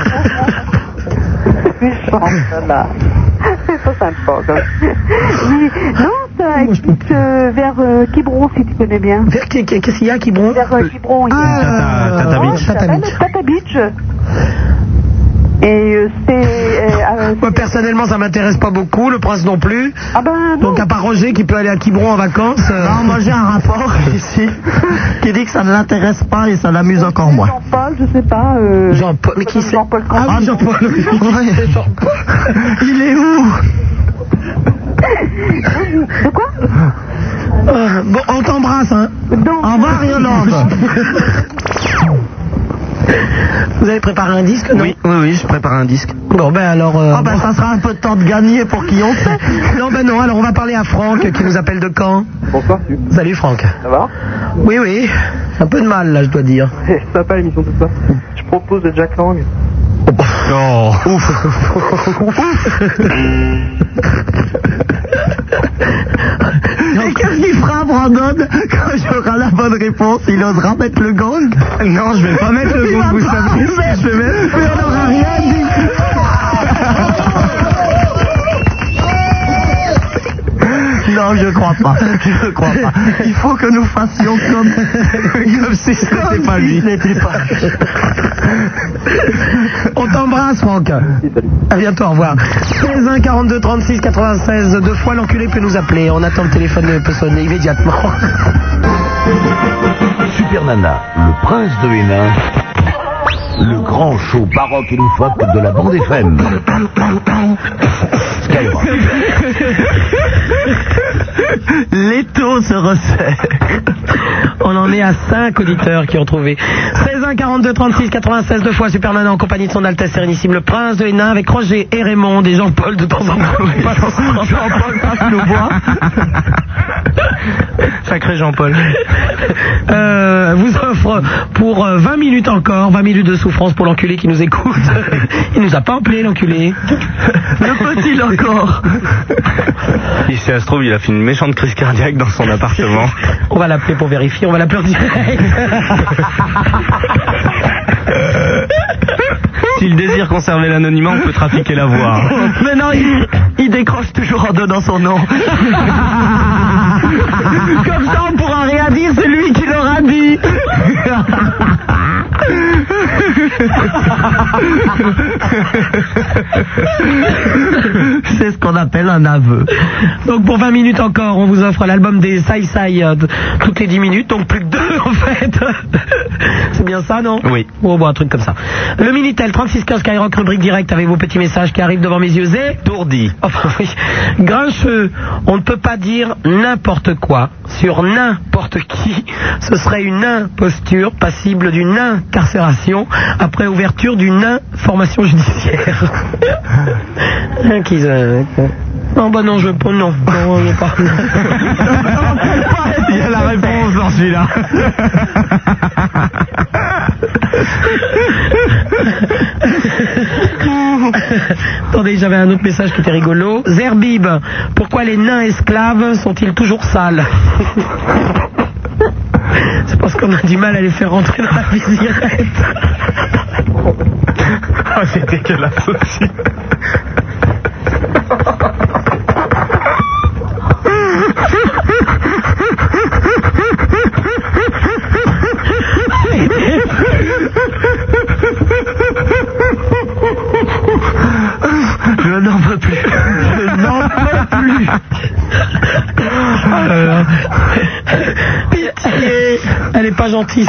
*laughs* sympa, ça. *laughs* Oui, non, ça existe euh, vers euh, Quiberon, si tu connais bien. Vers- Qu'est-ce qu'il y a qui bronze Vers euh, Quiberon, il y a Ah, Tata- Tata Beach. ça Tata s'appelle Beach. Tata Beach. Et euh, c'est... euh, euh, Moi personnellement ça m'intéresse pas beaucoup, le prince non plus. ah ben non. Donc à part Roger qui peut aller à Quiberon en vacances. euh, Non, moi j'ai un rapport *laughs* ici qui dit que ça ne l'intéresse pas et ça l'amuse encore moins. Jean-Paul, je sais pas. Euh, Jean-Paul, mais qui c'est Jean-Paul Ah oui, Jean-Paul. Il est où? De quoi Euh, bon, on t'embrasse, hein. Donc, Au revoir Yolande. *laughs* Vous avez préparé un disque, non Oui, oui, oui, je prépare un disque. Bon, ben alors. euh, Ah ben bon. ça sera un peu de temps de gagner pour qui on sait. *laughs* Non, ben non, alors on va parler à Franck qui nous appelle de Caen. Bonsoir, tu. Salut Franck. Ça va? Oui, oui, un peu de mal là, je dois dire. *laughs* C'est sympa l'émission tout ça? Je propose de Jack Lang. Oh, Et qu'est-ce qu'il fera Brandon quand j'aurai la bonne réponse Il osera mettre le gong Non, je vais pas mettre le gong, vous savez. Je vais mettre- Mais on n'aura rien dit Non, je crois pas. Je crois pas. Il faut que nous fassions comme, *laughs* Comme si ce n'était pas lui. ce n'était pas lui. *laughs* On t'embrasse, Franck. salut. À bientôt, au revoir. 16 1 42 36 96. Deux fois, l'enculé peut nous appeler. On attend le téléphone peut sonner immédiatement. *laughs* Super Nana, le prince de Hénin, le grand show baroque et loufoque de la bande FM. Skyrock. L'étau *laughs* se resserre. On en est à 5 auditeurs qui ont trouvé. 16 1 42 36 96 deux fois Superman en compagnie de son Altesse Sérénissime le Prince de Hénin avec Roger et Raymond et Jean-Paul de temps en temps. Jean-Paul passe nous voir. Sacré Jean-Paul. Euh, vous offre pour euh, 20 minutes encore, 20 minutes de souffrance pour l'enculé qui nous écoute. Il nous a pas appelé l'enculé. Le petit encore. *laughs* Il si ça se trouve, il a fait une méchante crise cardiaque dans son appartement. *laughs* On va l'appeler pour vérifier, on va l'appeler en direct. *laughs* S'il désire conserver l'anonymat, on peut trafiquer la voix. Mais non, il, il décroche toujours en donnant son nom. Comme ça, on pourra rien dire, c'est lui qui l'aura dit. *laughs* c'est ce qu'on appelle un aveu. Donc pour 20 minutes encore, on vous offre l'album des Sai Sai euh, toutes les 10 minutes, donc plus que deux en fait. *laughs* C'est bien ça, non? Oui. Oh, bon, un truc comme ça. Le Minitel 3615 Skyrock, rubrique direct avec vos petits messages qui arrivent devant mes yeux. Et... Tourdi. Enfin *laughs* oui, grincheux, on ne peut pas dire n'importe quoi sur n'importe qui. Ce serait une imposture passible d'une incarcération après ouverture d'une information judiciaire. *laughs* Euh, Non, bah non, je veux pas, non. Non, je veux pas. Il y a la réponse dans celui-là. Attendez, j'avais un autre message qui était rigolo. Zerbib, pourquoi les nains esclaves sont-ils toujours sales? *laughs* C'est parce qu'on a du mal à les faire rentrer dans la *laughs* visirette. Oh, c'est dégueulasse aussi. Je n'en peux plus. Je n'en peux plus. Pitié. Elle est pas gentille.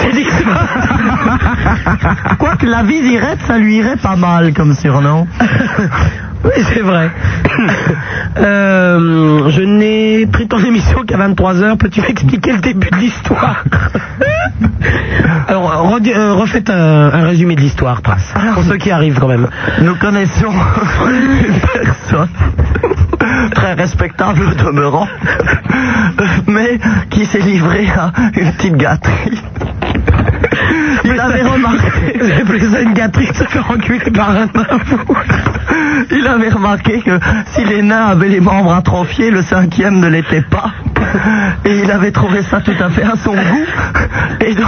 Quoique la visirette, ça lui irait pas mal comme surnom. Oui, c'est vrai. Euh, je n'ai pris ton émission qu'à 23h. Peux-tu m'expliquer le début de l'histoire? Alors, euh, refaites un, un résumé de l'histoire, Prince. Pour ceux qui arrivent quand même. Nous connaissions *laughs* une personne très respectable au demeurant, mais qui s'est livrée à une petite gâterie. Il avait remarqué. *laughs* Appelé ça une gâterie de se faire enculer par un. Il avait remarqué que si les nains avaient les membres atrophiés, le cinquième ne l'était pas. Et il avait trouvé ça tout à fait à son goût. Et donc,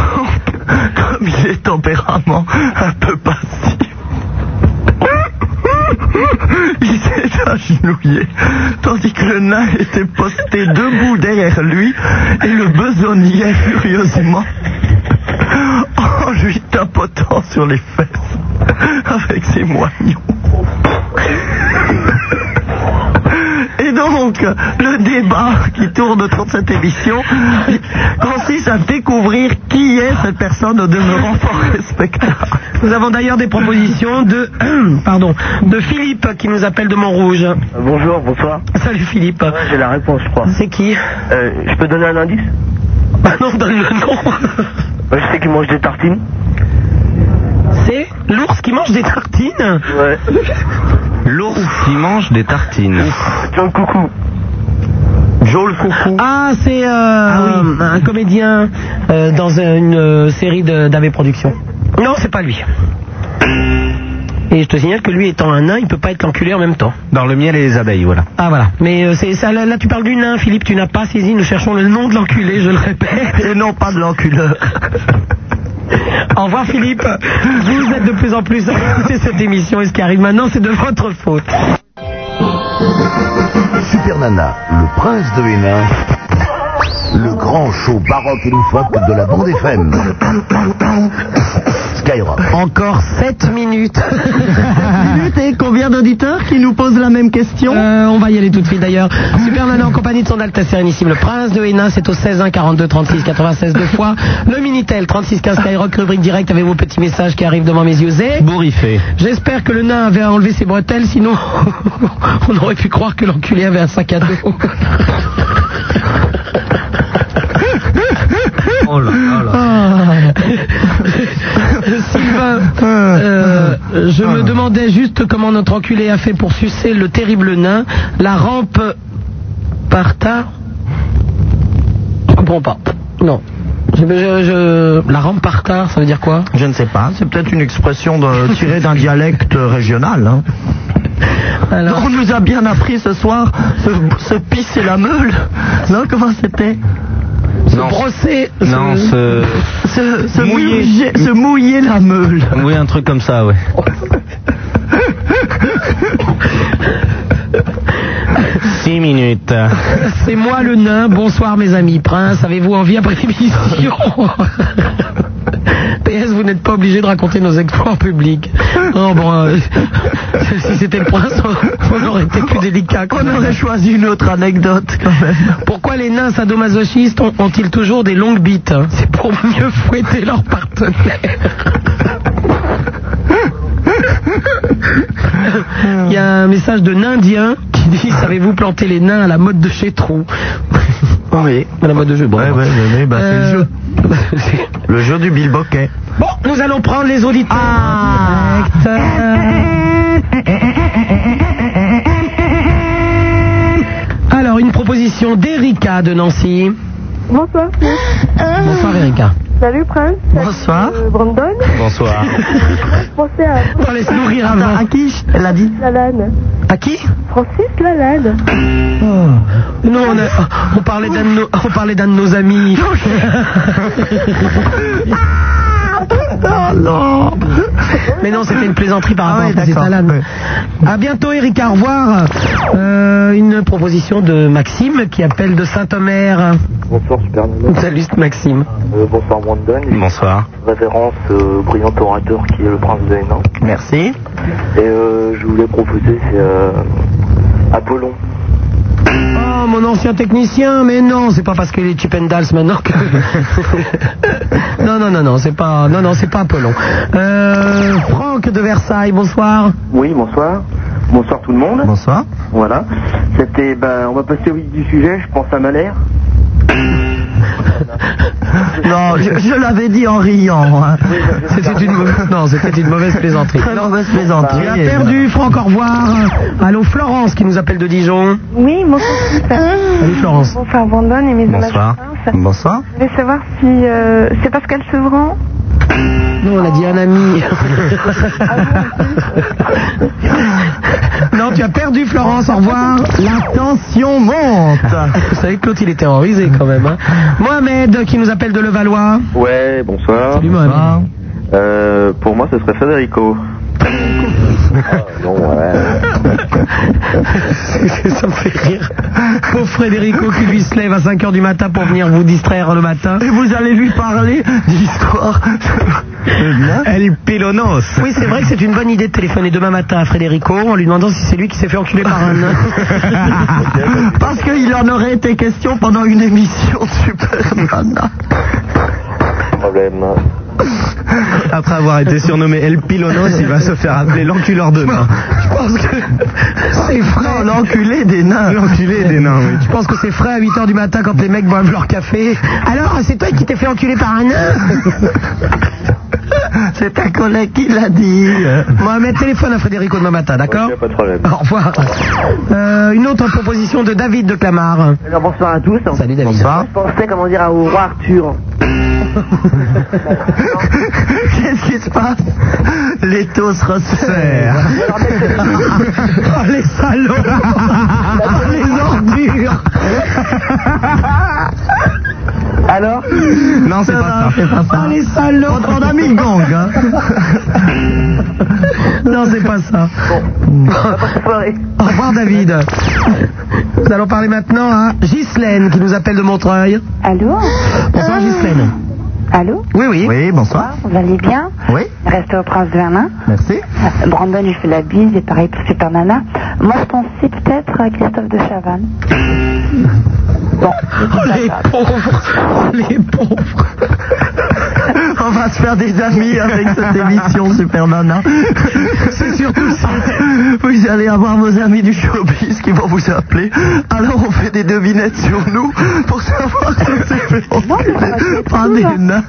comme il est tempérament un peu passif, *laughs* il s'est agenouillé, tandis que le nain était posté debout derrière lui et le besognait furieusement *laughs* en lui tapotant sur les fesses avec ses moignons. Et donc, le débat qui tourne autour de cette émission consiste à découvrir qui est cette personne au demeurant fort respectable. Nous avons d'ailleurs des propositions de, *clears throat* pardon, de Philippe qui nous appelle de Montrouge. Bonjour, bonsoir. Salut Philippe. J'ai la réponse, je crois. C'est qui? Euh, je peux donner un indice? Ah non, donne le nom. Euh, Je sais qu'il mange des tartines. C'est l'ours qui mange des tartines Ouais. L'ours qui mange des tartines. Tiens, coucou. Joe le coucou. Ah, c'est euh, un comédien euh, dans une euh, série de- d'AV Productions. Non, c'est pas lui. Et je te signale que lui étant un nain, il peut pas être l'enculé en même temps. Dans le miel et les abeilles, voilà. Ah voilà. Mais euh, c'est ça, là, là, tu parles du nain, Philippe, tu n'as pas saisi. Nous cherchons le nom de l'enculé, je le répète. Et non pas de l'enculeur. *laughs* Au revoir Philippe. Vous êtes de plus en plus à écouter cette émission et ce qui arrive maintenant, c'est de votre faute. Super Nana, le prince de Hénin, le grand show baroque et loufoque de la bande FM. Skyrock. Encore 7 *laughs* minutes. Et combien d'auditeurs qui nous posent la même question Euh, on va y aller tout de suite d'ailleurs. Super Nana en compagnie de son Altesse Sérénissime, le Prince de Hénin, c'est au 16 1 42 36 96 deux fois. Le Minitel 36 15 Skyrock, rubrique direct avec vos petits messages qui arrivent devant mes yeux? Et Bourriffé. J'espère que le nain avait enlevé ses bretelles, sinon *laughs* on aurait pu croire que l'enculé avait un sac à dos. Sylvain, euh, je me demandais juste comment notre enculé a fait pour sucer le terrible nain. La rampe par tard Je comprends pas. Non. Je- je- je- La rampe par tard, ça veut dire quoi Je ne sais pas, c'est peut-être une expression de- tirée d'un dialecte régional. hein. Alors, On nous a bien appris ce soir se, se pisser la meule. Non, comment c'était? Non. brosser. Non, se- ce... se, se Mouiller. mouiller, se mouiller la meule. Oui, un truc comme ça, ouais. Six minutes. C'est moi le nain. Bonsoir mes amis. Prince, avez-vous envie après l'émission? PS, vous n'êtes pas obligé de raconter nos exploits en public. Non, bon, euh, *laughs* si c'était le prince, on, aurait été plus délicat. quand On aurait choisi une autre anecdote quand même. Pourquoi les nains sadomasochistes ont- ont-ils toujours des longues bites hein? C'est pour mieux fouetter leur partenaire. Il y a un message de Nindien qui dit Savez-vous planter les nains à la mode de chez Trou? Oui. À la mode de jeu, bon. Ouais, ouais, ouais, ouais, bah, c'est le Euh, jeu. *laughs* Le jeu du bilboquet. Bon, nous allons prendre les auditeurs. direct. Alors, une proposition d'Erika de Nancy. Bonsoir. Bonsoir Erika. Salut Prince. Salut, Bonsoir. euh, Brandon. Bonsoir. *laughs* Pensez à On laisse nourrir avant. À qui Elle a dit Lalanne. À qui Francis Lalanne. Non, on, a- on parlait d'un de, nos- on parlait d'un de nos amis. *laughs* *laughs* Oh non Mais non, c'était une plaisanterie par Ah rapport ouais, à. Lalanne. Ouais. À bientôt Erika, au revoir. Euh, une proposition de Maxime qui appelle de Saint-Omer. Bonsoir, Super Nana. Salut Maxime. Euh, bonsoir, Brandon. Bonsoir. Révérence euh, au brillant orateur qui est le prince de Hénin. Merci. Et euh, je voulais proposer, c'est euh, Apollon. Oh, mon ancien technicien, mais non, c'est pas parce qu'il est Chippendales maintenant que. *laughs* non, non, non, non, c'est pas, non, non, c'est pas Apollon. Euh, Franck de Versailles, bonsoir. Oui, bonsoir. Bonsoir tout le monde. Bonsoir. Voilà. C'était, ben, on va passer au vif du sujet. Je pense à Malher. Non, je, je l'avais dit en riant. hein. C'était une, mauvaise- non, c'était une mauvaise plaisanterie. Très mauvaise plaisanterie. Tu as perdu, Franck, au revoir. Allô, Florence qui nous appelle de Dijon. Oui, bonsoir. Salut, Florence. Bonsoir, Brandon et mes Bonsoir. Bonsoir. Je voulais savoir si euh, c'est Pascal Sevran. Non, on a dit un ami. *laughs* tu as perdu, Florence, au revoir. La tension monte. *laughs* Vous savez que l'autre, il était en risée quand même. Hein. Mohamed qui nous appelle de Levallois. Ouais, bonsoir. Salut, Mohamed. Euh, pour moi, ce serait Federico. Non, ouais. *laughs* Ça me fait rire. Pauvre Frédérico qui lui se lève à 5h du matin pour venir vous distraire le matin. Et vous allez lui parler d'histoire. El Pilonos. Oui, c'est vrai que c'est une bonne idée de téléphoner demain matin à Frédérico en lui demandant si c'est lui qui s'est fait enculer par un nain. *laughs* Parce qu'il en aurait été question pendant une émission de Super Nana. Problème. Après avoir été surnommé El Pilonos, il va se faire appeler l'enculeur de nains. Je pense que c'est frais. L'enculé des nains. L'enculé des nains, oui. Je pense que c'est frais à 8h du matin quand les mecs boivent leur café. Alors, c'est toi qui t'es fait enculer par un nain *laughs* C'est ta collègue qui l'a dit. Mohamed, téléphone à Frédérico demain matin, d'accord pas de problème. Au revoir. Euh, une autre proposition de David de Clamart. Alors, bonsoir à tous. Salut David. Bonsoir. Je pensais, comment dire, au roi Arthur. Qu'est-ce qui se passe L'étau se resserre. *laughs* Oh les salauds Oh les ordures Alors Non, c'est pas ça. C'est pas ça. Oh les salauds On a mis gang. Hein. Non, c'est pas ça. Au revoir David. Nous allons parler maintenant à Ghislaine qui nous appelle de Montreuil. Allô? Bonsoir Ghislaine. Allô Oui, oui. Oui, bonsoir. Vous allez bien Oui, Restez au Prince de Hénin. merci. Brandon, je fais la bise et pareil pour Super Nana. Moi, je pensais peut-être à Christophe de Chavannes. *laughs* Bon, Oh, les pauvres Oh, Les pauvres va se faire des amis avec cette émission Super Nana. C'est surtout ça. Vous allez avoir vos amis du showbiz qui vont vous appeler. Alors on fait des devinettes sur nous pour savoir si c'est fait par des nains.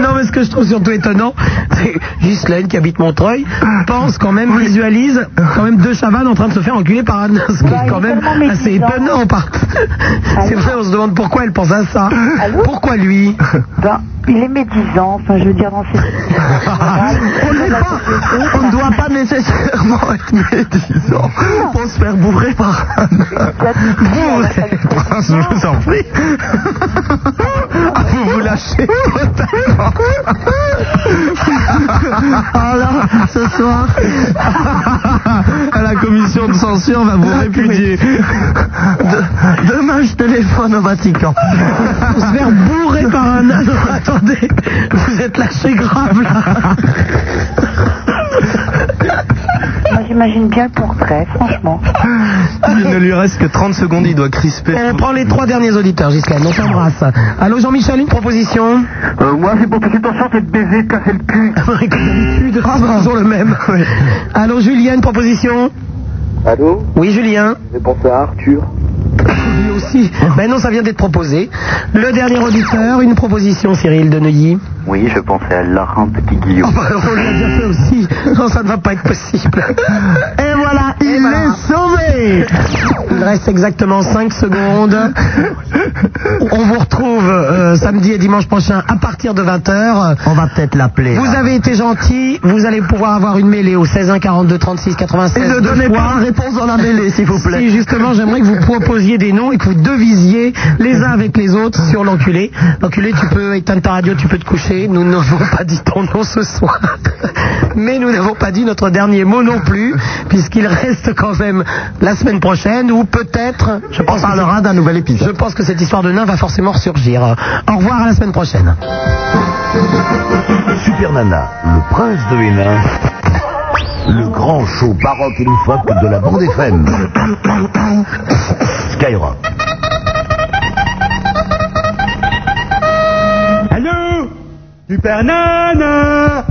Non, mais ce que je trouve surtout étonnant, c'est Ghislaine qui habite Montreuil pense quand même, visualise quand même deux chavannes en train de se faire enculer par un ce qui Bah, est quand il est même assez étonnant. Par... C'est vrai, on se demande pourquoi elle pense à ça. Pourquoi lui ben, il est médisant, enfin, je veux dire, dans ses... On n'est pas- on ne doit pas nécessairement être médisant pour se faire bourrer par un nain. Prince, je vous en prie. Ah, vous vous lâchez Alors, ce soir, La commission de censure va vous répudier. de- demain je téléphone au Vatican. Se faire bourrer par un. Non, attendez, vous êtes lâché grave là. J'imagine bien le portrait, franchement. Il ne lui reste que 30 secondes, il doit crisper. On prend les trois derniers auditeurs, Ghislaine, on t'embrasse. Allô Jean-Michel, une proposition Euh, moi, c'est pour toute intention, c'est de baiser, de casser le cul. *laughs* Comme ah, c'est toujours le même. Allô Julien, une proposition Allô Oui Julien J'ai pensé à Arthur. Lui aussi. Ben non, ça vient d'être proposé. Le dernier auditeur, une proposition, Cyril de Neuilly. Oui, je pensais à Laurent Petit Guillaume. Oh, bah, on l'a déjà fait aussi. Non, ça ne va pas être possible. *laughs* Il voilà. est sauvé Il reste exactement 5 secondes. On vous retrouve euh, samedi et dimanche prochain à partir de 20h. On va peut-être l'appeler. Vous là. avez été gentil, vous allez pouvoir avoir une mêlée au 16 1 42 36 96. Et ne donnez fois. pas la réponse dans la mêlée, s'il vous plaît. Si justement j'aimerais que vous proposiez des noms et que vous devisiez les uns avec les autres sur l'enculé. L'enculé, tu peux éteindre ta radio, tu peux te coucher. Nous n'avons pas dit ton nom ce soir. *laughs* Mais nous n'avons pas dit notre dernier mot non plus, puisqu'il reste quand même la semaine prochaine ou peut-être, je On pense, que parlera d'un nouvel je épisode. pense que cette histoire de nain va forcément ressurgir. Au revoir à la semaine prochaine. Super Nana, le prince de Hénin, le grand show baroque et loufoque de la bande FM. Skyrock. Allô? Super Nana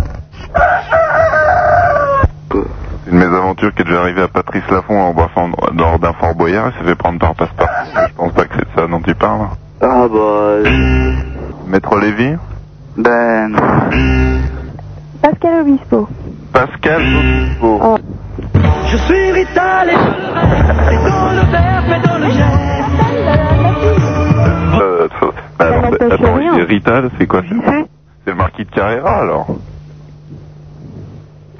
Aventures qui est déjà arrivé à Patrice Laffont en boissant lors d'un Fort Boyard, il s'est fait prendre par passe-partout. Je pense pas que c'est de ça dont tu parles. Ah bah... Maître Lévy Ben... Pascal Obispo. Pascal Obispo. Oh. Je suis Rital et je et dans le verbe et dans le geste. Euh, bah alors, attends, Rital, c'est quoi ça C'est le marquis de Carrera alors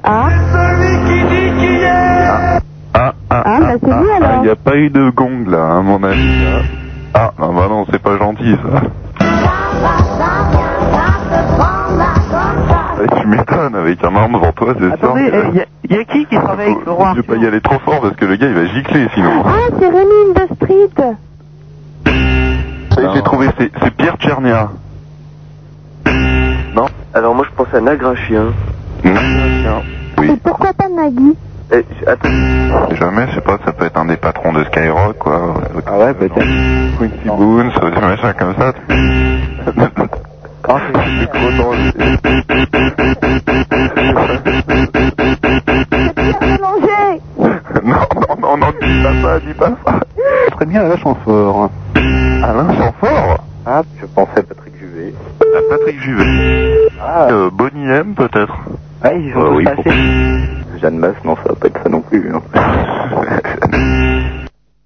Ah Celui qui dit qu'il est. Ah, ah, Ah, bah, c'est lui, alors. Il n'y a pas eu de gong là, à mon avis. là. Ah, ah, bah non, c'est pas gentil ça. Eh, tu m'étonnes, avec un arme devant toi, c'est sûr. Attendez, il y, a qui qui travaille avec le roi Je vais pas y aller trop fort parce que le gars il va gicler sinon. Ah, c'est Rémi. Ça y est, J'ai trouvé, c'est c'est Pierre Tchernia. Non? Alors moi je pense à Nagrachien. Tiens. Oui, Et pourquoi pas Nagui Eh, attends. jamais, je sais pas, ça peut être un des patrons de Skyrock quoi. Ah ouais, peut-être. Quincy Boone, ça des machins comme ça. Ah, c'est trop *laughs* non, non, non, non, dis pas ça, dis pas ça. Très bien Alain Chamfort. Alain Chamfort Ah, je pensais à Patrick Juvet. À Patrick Juvet. Ah, Euh, Bonnie M peut-être ah ils Euh, ont oui, tous passé. Jeanne Masse, non, ça va pas être ça non plus. hein. *laughs*